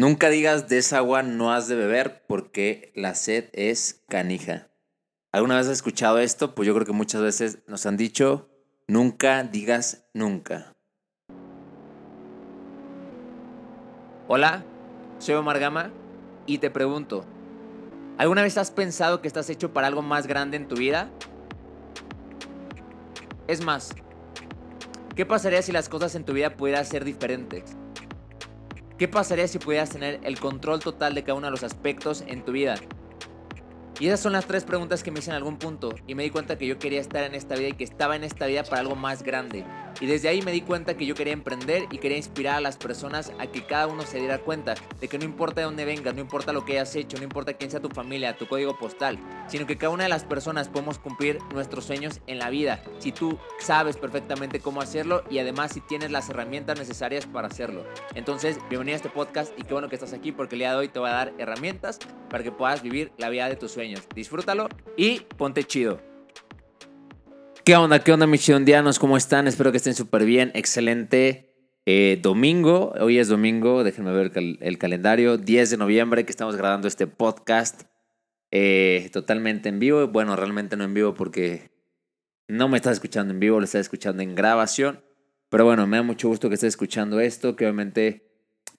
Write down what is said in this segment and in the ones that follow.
Nunca digas de esa agua no has de beber porque la sed es canija. ¿Alguna vez has escuchado esto? Pues yo creo que muchas veces nos han dicho, nunca digas nunca. Hola, soy Omar Gama y te pregunto, ¿alguna vez has pensado que estás hecho para algo más grande en tu vida? Es más, ¿qué pasaría si las cosas en tu vida pudieran ser diferentes? ¿Qué pasaría si pudieras tener el control total de cada uno de los aspectos en tu vida? Y esas son las tres preguntas que me hice en algún punto y me di cuenta que yo quería estar en esta vida y que estaba en esta vida para algo más grande. Y desde ahí me di cuenta que yo quería emprender y quería inspirar a las personas a que cada uno se diera cuenta de que no importa de dónde vengas, no importa lo que hayas hecho, no importa quién sea tu familia, tu código postal, sino que cada una de las personas podemos cumplir nuestros sueños en la vida si tú sabes perfectamente cómo hacerlo y además si tienes las herramientas necesarias para hacerlo. Entonces, bienvenido a este podcast y qué bueno que estás aquí porque el día de hoy te voy a dar herramientas para que puedas vivir la vida de tus sueños. Disfrútalo y ponte chido. ¿Qué onda? ¿Qué onda mis chidondianos? ¿Cómo están? Espero que estén súper bien. Excelente eh, domingo. Hoy es domingo, déjenme ver el, calendario. 10 de noviembre que estamos grabando este podcast eh, totalmente en vivo. Bueno, realmente no en vivo porque no me estás escuchando en vivo, lo estás escuchando en grabación. Pero bueno, me da mucho gusto que estés escuchando esto, que obviamente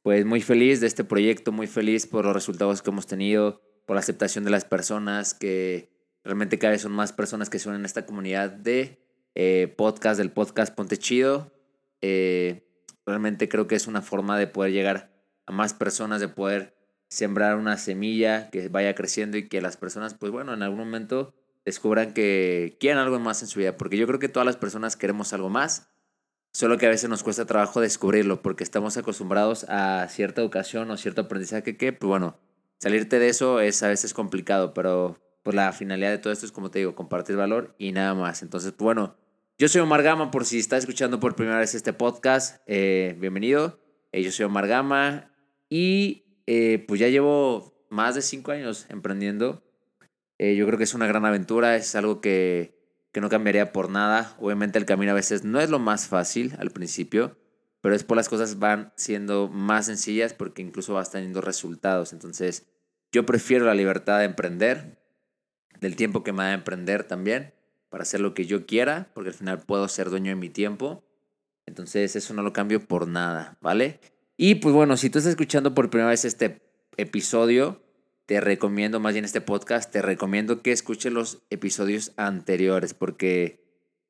pues muy feliz de este proyecto, muy feliz por los resultados que hemos tenido, por la aceptación de las personas que Realmente cada vez son más personas que se unen a esta comunidad de eh, podcast, del podcast Ponte Chido. Eh, realmente creo que es una forma de poder llegar a más personas, de poder sembrar una semilla que vaya creciendo y que las personas, pues bueno, en algún momento descubran que quieren algo más en su vida. Porque yo creo que todas las personas queremos algo más, solo que a veces nos cuesta trabajo descubrirlo porque estamos acostumbrados a cierta educación o cierto aprendizaje que, pues bueno, salirte de eso es a veces complicado, pero pues la finalidad de todo esto es, como te digo, compartir valor y nada más. Entonces, pues, bueno, yo soy Omar Gama, por si estás escuchando por primera vez este podcast, eh, bienvenido. Eh, yo soy Omar Gama y eh, pues ya llevo más de cinco años emprendiendo. yo creo que es una gran aventura, es algo que, que no cambiaría por nada. Obviamente el camino a veces no es lo más fácil al principio, pero después las cosas van siendo más sencillas porque incluso vas teniendo resultados. Entonces, yo prefiero la libertad de emprender, del tiempo que me va a emprender también, para hacer lo que yo quiera, porque al final puedo ser dueño de mi tiempo. Entonces eso no lo cambio por nada, ¿vale? Y pues bueno, si tú estás escuchando por primera vez este episodio, te recomiendo, más bien este podcast, te recomiendo que escuches los episodios anteriores, porque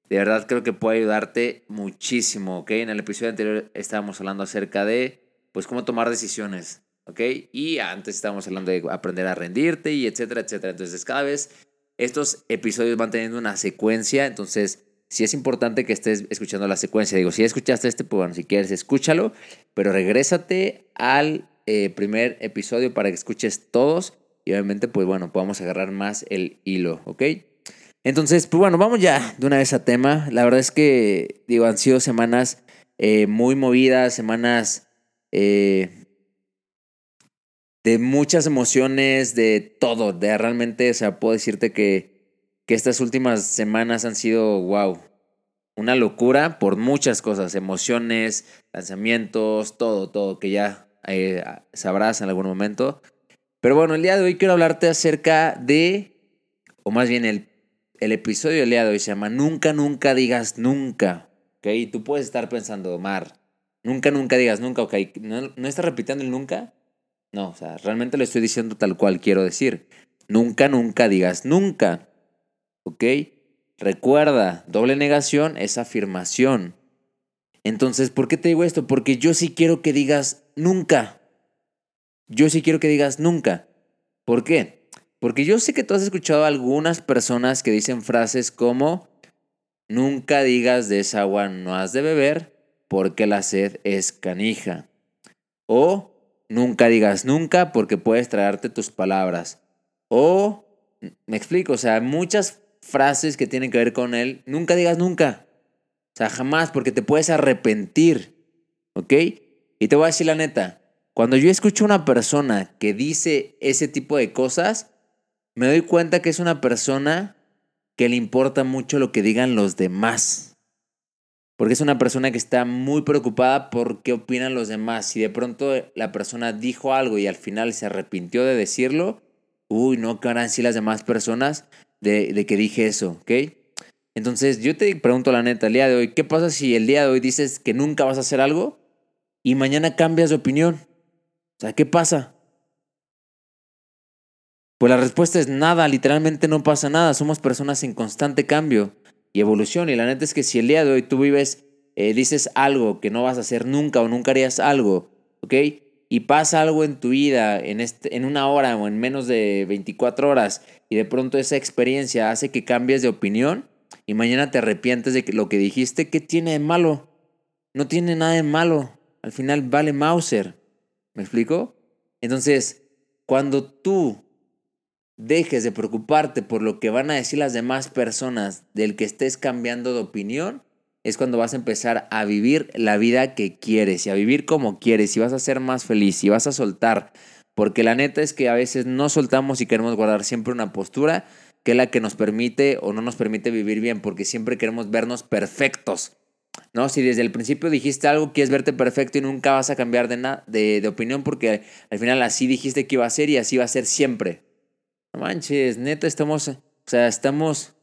de verdad creo que puede ayudarte muchísimo, ¿ok? En el episodio anterior estábamos hablando acerca de, pues, cómo tomar decisiones, ¿ok? Y antes estábamos hablando de aprender a rendirte y etcétera, etcétera. Entonces, cada vez estos episodios van teniendo una secuencia, entonces sí es importante que estés escuchando la secuencia. Digo, si escuchaste este, pues bueno, si quieres, escúchalo, pero regrésate al eh, primer episodio para que escuches todos y obviamente, pues bueno, podamos agarrar más el hilo, ¿ok? Entonces, pues bueno, vamos ya de una vez a tema. La verdad es que, digo, han sido semanas eh, muy movidas, semanas eh, de muchas emociones, de todo, de realmente, o sea, puedo decirte que, que estas últimas semanas han sido, wow, una locura por muchas cosas, emociones, lanzamientos, todo, todo, que ya eh, sabrás en algún momento. Pero bueno, el día de hoy quiero hablarte acerca de, o más bien el, el episodio del día de hoy se llama Nunca, nunca digas nunca. ¿Ok? Tú puedes estar pensando, Mar, nunca, nunca digas nunca, ¿ok? ¿No, no estás repitiendo el nunca? No, o sea, realmente lo estoy diciendo tal cual quiero decir. Nunca, nunca digas nunca. ¿Ok? Recuerda, doble negación es afirmación. Entonces, ¿por qué te digo esto? Porque yo sí quiero que digas nunca. Yo sí quiero que digas nunca. ¿Por qué? Porque yo sé que tú has escuchado a algunas personas que dicen frases como, nunca digas de esa agua no has de beber porque la sed es canija. O Nunca digas nunca porque puedes traerte tus palabras. O, me explico, o sea, muchas frases que tienen que ver con él, nunca digas nunca. O sea, jamás porque te puedes arrepentir. ¿Ok? Y te voy a decir la neta, cuando yo escucho a una persona que dice ese tipo de cosas, me doy cuenta que es una persona que le importa mucho lo que digan los demás. Porque es una persona que está muy preocupada por qué opinan los demás. Si de pronto la persona dijo algo y al final se arrepintió de decirlo, uy, no, ¿qué harán si las demás personas de, de que dije eso? ¿Ok? Entonces yo te pregunto la neta, el día de hoy, ¿qué pasa si el día de hoy dices que nunca vas a hacer algo y mañana cambias de opinión? O sea, ¿qué pasa? Pues la respuesta es nada, literalmente no pasa nada, somos personas en constante cambio y evolución. Y la neta es que si el día de hoy tú vives, eh, dices algo que no vas a hacer nunca o nunca harías algo, ¿ok? Y pasa algo en tu vida en, este, en una hora o en menos de 24 horas y de pronto esa experiencia hace que cambies de opinión y mañana te arrepientes de lo que dijiste, ¿qué tiene de malo? No tiene nada de malo. Al final vale Mauser. ¿Me explico? Entonces, cuando tú dejes de preocuparte por lo que van a decir las demás personas del que estés cambiando de opinión, es cuando vas a empezar a vivir la vida que quieres y a vivir como quieres y vas a ser más feliz y vas a soltar. Porque la neta es que a veces no soltamos y queremos guardar siempre una postura que es la que nos permite o no nos permite vivir bien, porque siempre queremos vernos perfectos. ¿no? Si desde el principio dijiste algo, quieres verte perfecto y nunca vas a cambiar de, de, de opinión porque al final así dijiste que iba a ser y así va a ser siempre. Manches, neta, estamos, o sea, estamos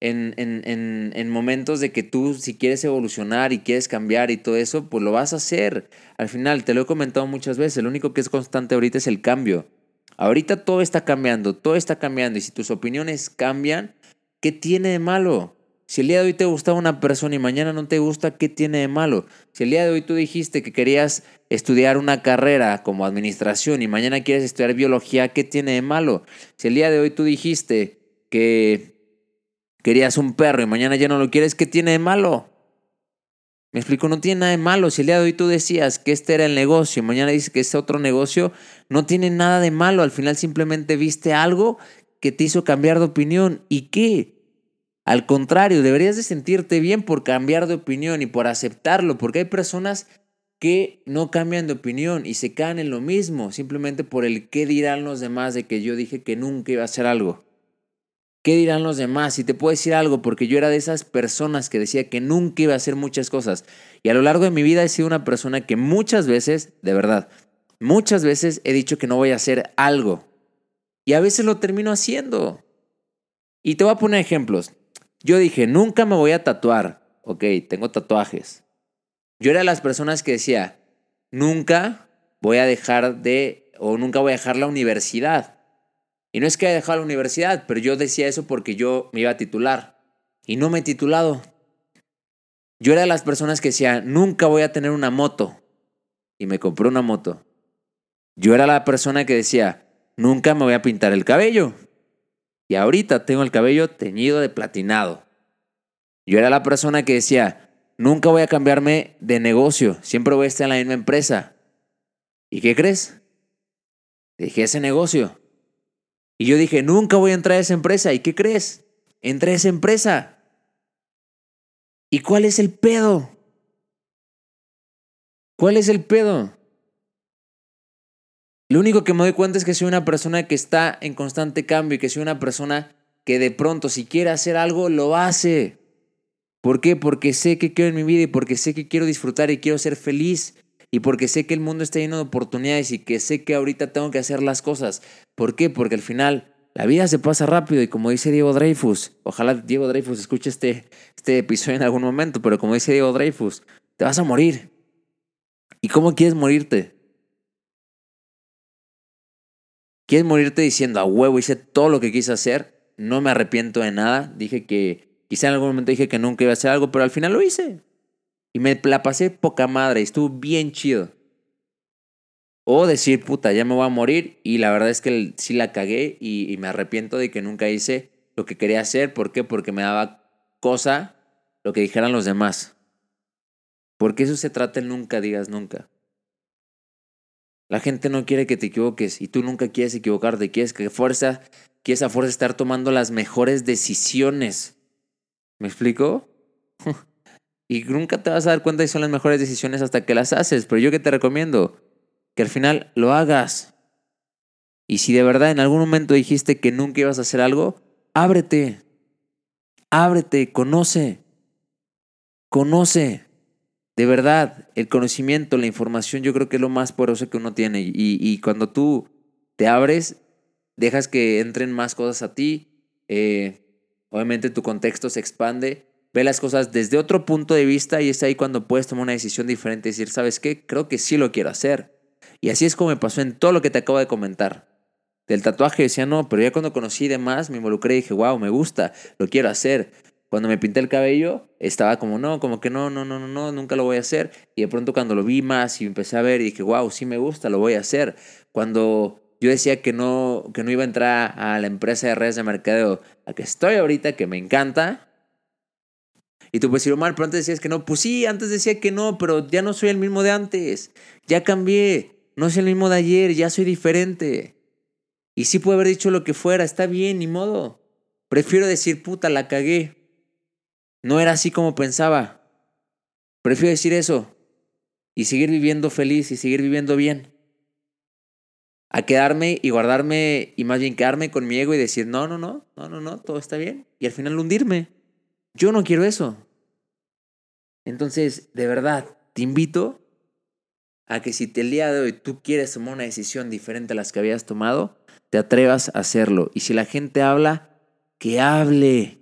en, en, en, en, momentos de que tú, si quieres evolucionar y quieres cambiar y todo eso, pues lo vas a hacer. Al final, te lo he comentado muchas veces, lo único que es constante ahorita es el cambio. Ahorita todo está cambiando, todo está cambiando y si tus opiniones cambian, ¿qué tiene de malo? Si el día de hoy te gustaba una persona y mañana no te gusta, ¿qué tiene de malo? Si el día de hoy tú dijiste que querías estudiar una carrera como administración y mañana quieres estudiar biología, ¿qué tiene de malo? Si el día de hoy tú dijiste que querías un perro y mañana ya no lo quieres, ¿qué tiene de malo? Me explico, no tiene nada de malo. Si el día de hoy tú decías que este era el negocio y mañana dices que es otro negocio, no tiene nada de malo. Al final simplemente viste algo que te hizo cambiar de opinión. ¿Y qué? Al contrario, deberías de sentirte bien por cambiar de opinión y por aceptarlo, porque hay personas que no cambian de opinión y se caen en lo mismo, simplemente por el qué dirán los demás de que yo dije que nunca iba a hacer algo. ¿Qué dirán los demás? Y te puedo decir algo, porque yo era de esas personas que decía que nunca iba a hacer muchas cosas. Y a lo largo de mi vida he sido una persona que muchas veces, de verdad, muchas veces he dicho que no voy a hacer algo. Y a veces lo termino haciendo. Y te voy a poner ejemplos. Yo dije, nunca me voy a tatuar. Ok, tengo tatuajes. Yo era de las personas que decía, nunca voy a dejar de, o nunca voy a dejar la universidad. Y no es que haya dejado la universidad, pero yo decía eso porque yo me iba a titular. Y no me he titulado. Yo era de las personas que decía, nunca voy a tener una moto. Y me compré una moto. Yo era la persona que decía, nunca me voy a pintar el cabello. Y ahorita tengo el cabello teñido de platinado. Yo era la persona que decía, nunca voy a cambiarme de negocio, siempre voy a estar en la misma empresa. ¿Y qué crees? Dejé ese negocio. Y yo dije, nunca voy a entrar a esa empresa. ¿Y qué crees? Entré a esa empresa. ¿Y cuál es el pedo? ¿Cuál es el pedo? Lo único que me doy cuenta es que soy una persona que está en constante cambio y que soy una persona que de pronto si quiere hacer algo, lo hace. ¿Por qué? Porque sé que quiero en mi vida y porque sé que quiero disfrutar y quiero ser feliz. Y porque sé que el mundo está lleno de oportunidades y que sé que ahorita tengo que hacer las cosas. ¿Por qué? Porque al final la vida se pasa rápido y como dice Diego Dreyfus, ojalá Diego Dreyfus escuche este, este episodio en algún momento, pero como dice Diego Dreyfus, te vas a morir. ¿Y cómo quieres morirte? ¿Quieres morirte diciendo a huevo hice todo lo que quise hacer? No me arrepiento de nada. Dije que, quizá en algún momento dije que nunca iba a hacer algo, pero al final lo hice. Y me la pasé poca madre, estuvo bien chido. O decir, puta, ya me voy a morir y la verdad es que sí la cagué y, me arrepiento de que nunca hice lo que quería hacer. ¿Por qué? Porque me daba cosa lo que dijeran los demás. Porque eso se trata nunca digas nunca. La gente no quiere que te equivoques y tú nunca quieres equivocarte, quieres que fuerza, quieres a fuerza estar tomando las mejores decisiones. ¿Me explico? y nunca te vas a dar cuenta de son las mejores decisiones hasta que las haces, pero yo que te recomiendo que al final lo hagas. Y si de verdad en algún momento dijiste que nunca ibas a hacer algo, ábrete. Ábrete, conoce. Conoce. De verdad, el conocimiento, la información, yo creo que es lo más poderoso que uno tiene. Y, y cuando tú te abres, dejas que entren más cosas a ti. Eh, obviamente tu contexto se expande. Ve las cosas desde otro punto de vista y es ahí cuando puedes tomar una decisión diferente y decir, ¿sabes qué? Creo que sí lo quiero hacer. Y así es como me pasó en todo lo que te acabo de comentar. Del tatuaje decía, no, pero ya cuando conocí demás me involucré y dije, wow, me gusta, lo quiero hacer. Cuando me pinté el cabello, estaba como, no, como que no, no, no, no, no, nunca lo voy a hacer. Y de pronto cuando lo vi más y empecé a ver y dije, wow, sí me gusta, lo voy a hacer. Cuando yo decía que no, que no iba a entrar a la empresa de redes de mercadeo a que estoy ahorita, que me encanta. Y tú pues, Omar, pero antes decías que no. Pues sí, antes decía que no, pero ya no soy el mismo de antes. Ya cambié. No soy el mismo de ayer, ya soy diferente. Y sí puedo haber dicho lo que fuera, está bien, ni modo. Prefiero decir, puta, la cagué. No era así como pensaba. Prefiero decir eso y seguir viviendo feliz y seguir viviendo bien. A quedarme y guardarme y más bien quedarme con mi ego y decir, no, no, no, no, no, no, todo está bien. Y al final hundirme. Yo no quiero eso. Entonces, de verdad, te invito a que si el día de hoy tú quieres tomar una decisión diferente a las que habías tomado, te atrevas a hacerlo. Y si la gente habla, que hable,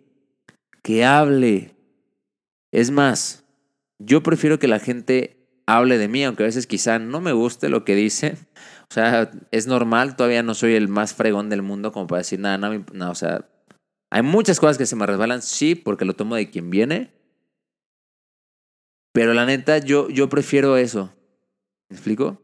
que hable. Es más, yo prefiero que la gente hable de mí, aunque a veces quizá no me guste lo que dice. O sea, es normal, todavía no soy el más fregón del mundo como para decir nada, no, no, o sea, hay muchas cosas que se me resbalan, sí, porque lo tomo de quien viene. Pero la neta, yo, yo prefiero eso. ¿Me explico?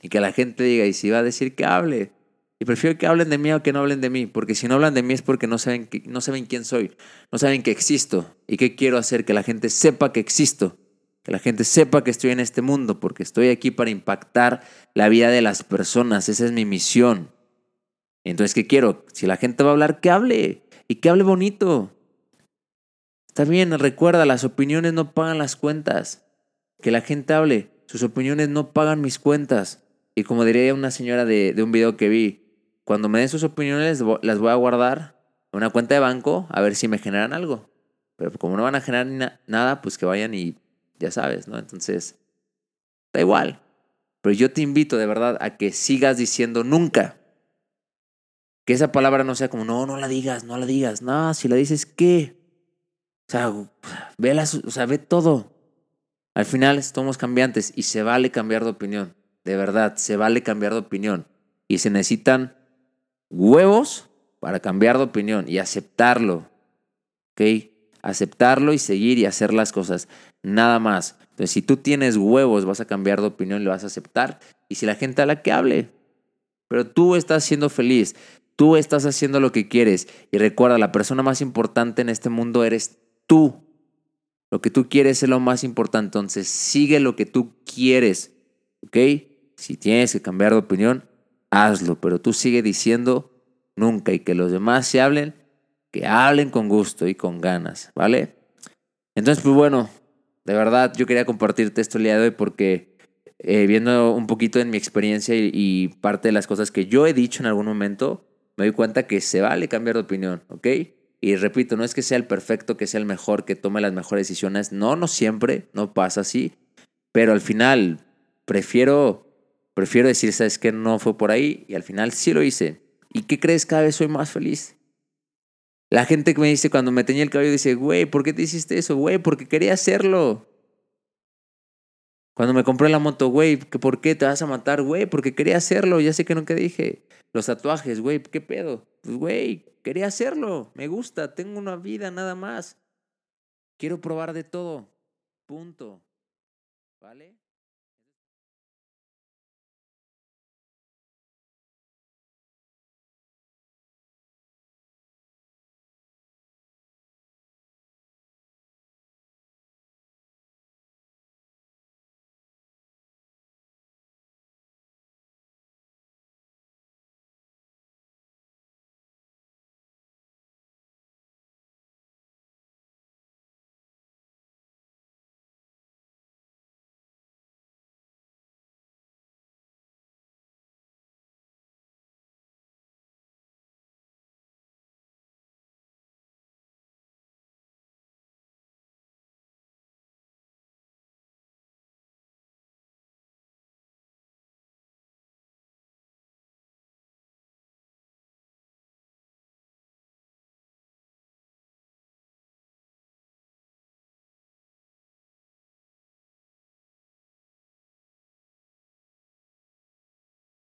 Y que la gente diga, y si va a decir que hable. Y prefiero que hablen de mí o que no hablen de mí, porque si no hablan de mí es porque no saben, no saben quién soy, no saben que existo y qué quiero hacer, que la gente sepa que existo, que la gente sepa que estoy en este mundo, porque estoy aquí para impactar la vida de las personas, esa es mi misión. Entonces, ¿qué quiero? Si la gente va a hablar, que hable y que hable bonito. Está bien, recuerda, las opiniones no pagan las cuentas. Que la gente hable. Sus opiniones no pagan mis cuentas. Y como diría una señora de, un video que vi, cuando me den sus opiniones las voy a guardar en una cuenta de banco a ver si me generan algo. Pero como no van a generar nada, pues que vayan y ya sabes, ¿no? Entonces, da igual. Pero yo te invito de verdad a que sigas diciendo nunca. Que esa palabra no sea como, no, no la digas, no la digas. No, si la dices, ¿qué? O sea, ve, las, o sea, ve todo. Al final somos cambiantes y se vale cambiar de opinión. De verdad, se vale cambiar de opinión. Y se necesitan huevos para cambiar de opinión y aceptarlo. ¿Ok? Aceptarlo y seguir y hacer las cosas. Nada más. Entonces, si tú tienes huevos, vas a cambiar de opinión, lo vas a aceptar. Y si la gente habla, que hable. Pero tú estás siendo feliz. Tú estás haciendo lo que quieres. Y recuerda, la persona más importante en este mundo eres tú. Lo que tú quieres es lo más importante. Entonces, sigue lo que tú quieres. ¿Ok? Si tienes que cambiar de opinión, hazlo. Pero tú sigue diciendo nunca. Y que los demás se hablen, que hablen con gusto y con ganas. ¿Vale? Entonces, pues bueno, de verdad yo quería compartirte esto el día de hoy porque eh, viendo un poquito en mi experiencia y, y parte de las cosas que yo he dicho en algún momento, me doy cuenta que se vale cambiar de opinión. ¿Ok? Y repito, no es que sea el perfecto, que sea el mejor, que tome las mejores decisiones. No, no siempre, no pasa así. Pero al final, prefiero, prefiero decir, ¿sabes que No fue por ahí y al final sí lo hice. ¿Y qué crees? Cada vez soy más feliz. La gente que me dice cuando me tenía el cabello dice, güey, ¿por qué te hiciste eso? Güey, porque quería hacerlo. Cuando me compré la moto, güey, ¿por qué te vas a matar? Güey, porque quería hacerlo. Ya sé que nunca dije. Los tatuajes, güey, ¿qué pedo? Pues, güey, quería hacerlo. Me gusta, tengo una vida nada más. Quiero probar de todo. Punto. ¿Vale?